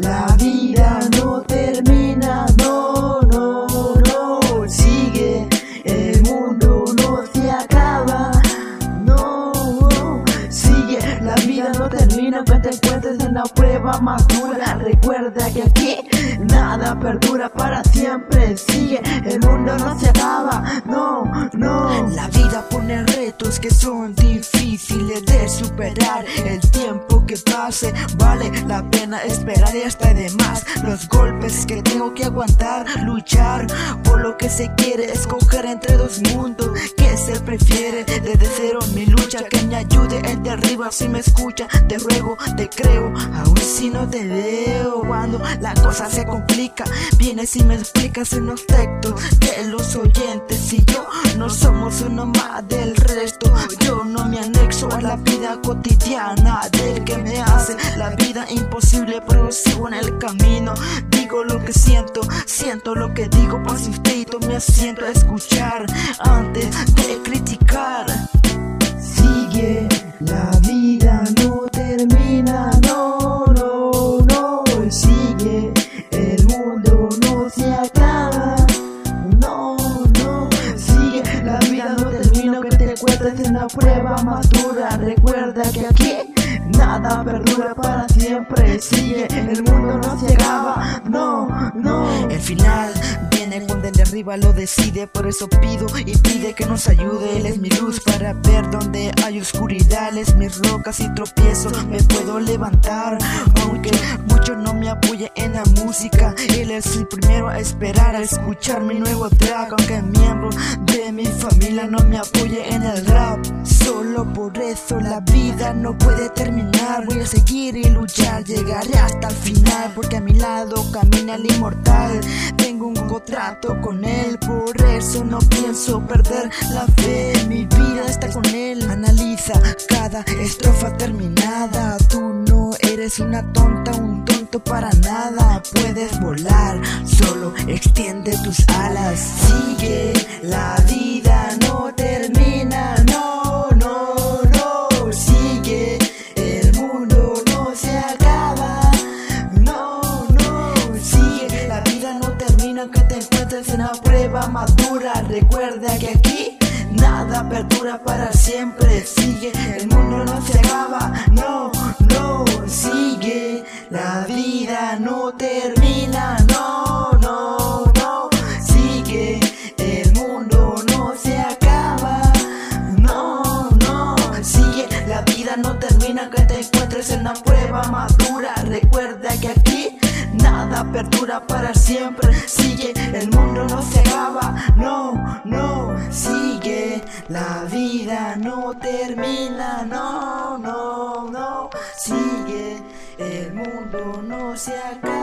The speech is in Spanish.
La vida no termina, no, no, no, sigue, el mundo no se acaba, no, sigue, la vida no termina, aunque te encuentres en la prueba más dura, recuerda que aquí nada perdura para siempre, sigue, el mundo no se acaba, no, no, la vida pone retos que son difíciles de superar. El tiempo que pase vale la pena esperar y hasta de más. Los golpes que tengo que aguantar, luchar por lo que se quiere, escoger entre dos mundos. Que se prefiere desde cero mi lucha que me ayude el de arriba si me escucha. Te ruego, te creo, aún si no te veo. Cuando la cosa se complica, vienes y me explicas en los textos que los oyentes y yo no somos uno más del resto. Yo no me a la vida cotidiana del que me hace la vida imposible, pero sigo en el camino. Digo lo que siento, siento lo que digo, pacifito me asiento a escuchar antes de criticar. Sigue, la vida no termina, no, no, no. Sigue, el mundo no se acaba, no, no. Sigue, la vida no termina, que te encuentres en la prueba más nada perdura para siempre. Sigue, el mundo no acaba, no, no. El final de arriba lo decide, por eso pido y pide que nos ayude. Él es mi luz para ver donde hay oscuridad, Él es mis rocas y tropiezo, me puedo levantar. Aunque muchos no me apoyen en la música, Él es el primero a esperar a escuchar mi nuevo track. Aunque miembro de mi familia no me apoye en el rap, solo por eso la vida no puede terminar. Voy a seguir y luchar, llegaré hasta el final, porque a mi lado camina el inmortal. Tengo un contrato con él, por eso no pienso perder la fe. Mi vida está con él. Analiza cada estrofa terminada. Tú no eres una tonta, un tonto para nada. Puedes volar, solo extiende tus alas. Sigue, la vida encuentres en la prueba madura. Recuerda que aquí nada perdura para siempre. Sigue, el mundo no se acaba. No, no, sigue, la vida no termina. No, no, no, sigue, el mundo no se acaba. No, no, sigue, la vida no termina que te encuentres en la prueba madura. Recuerda que aquí nada perdura para siempre. Sigue, termina. No, no, no, sigue, el mundo no se acaba.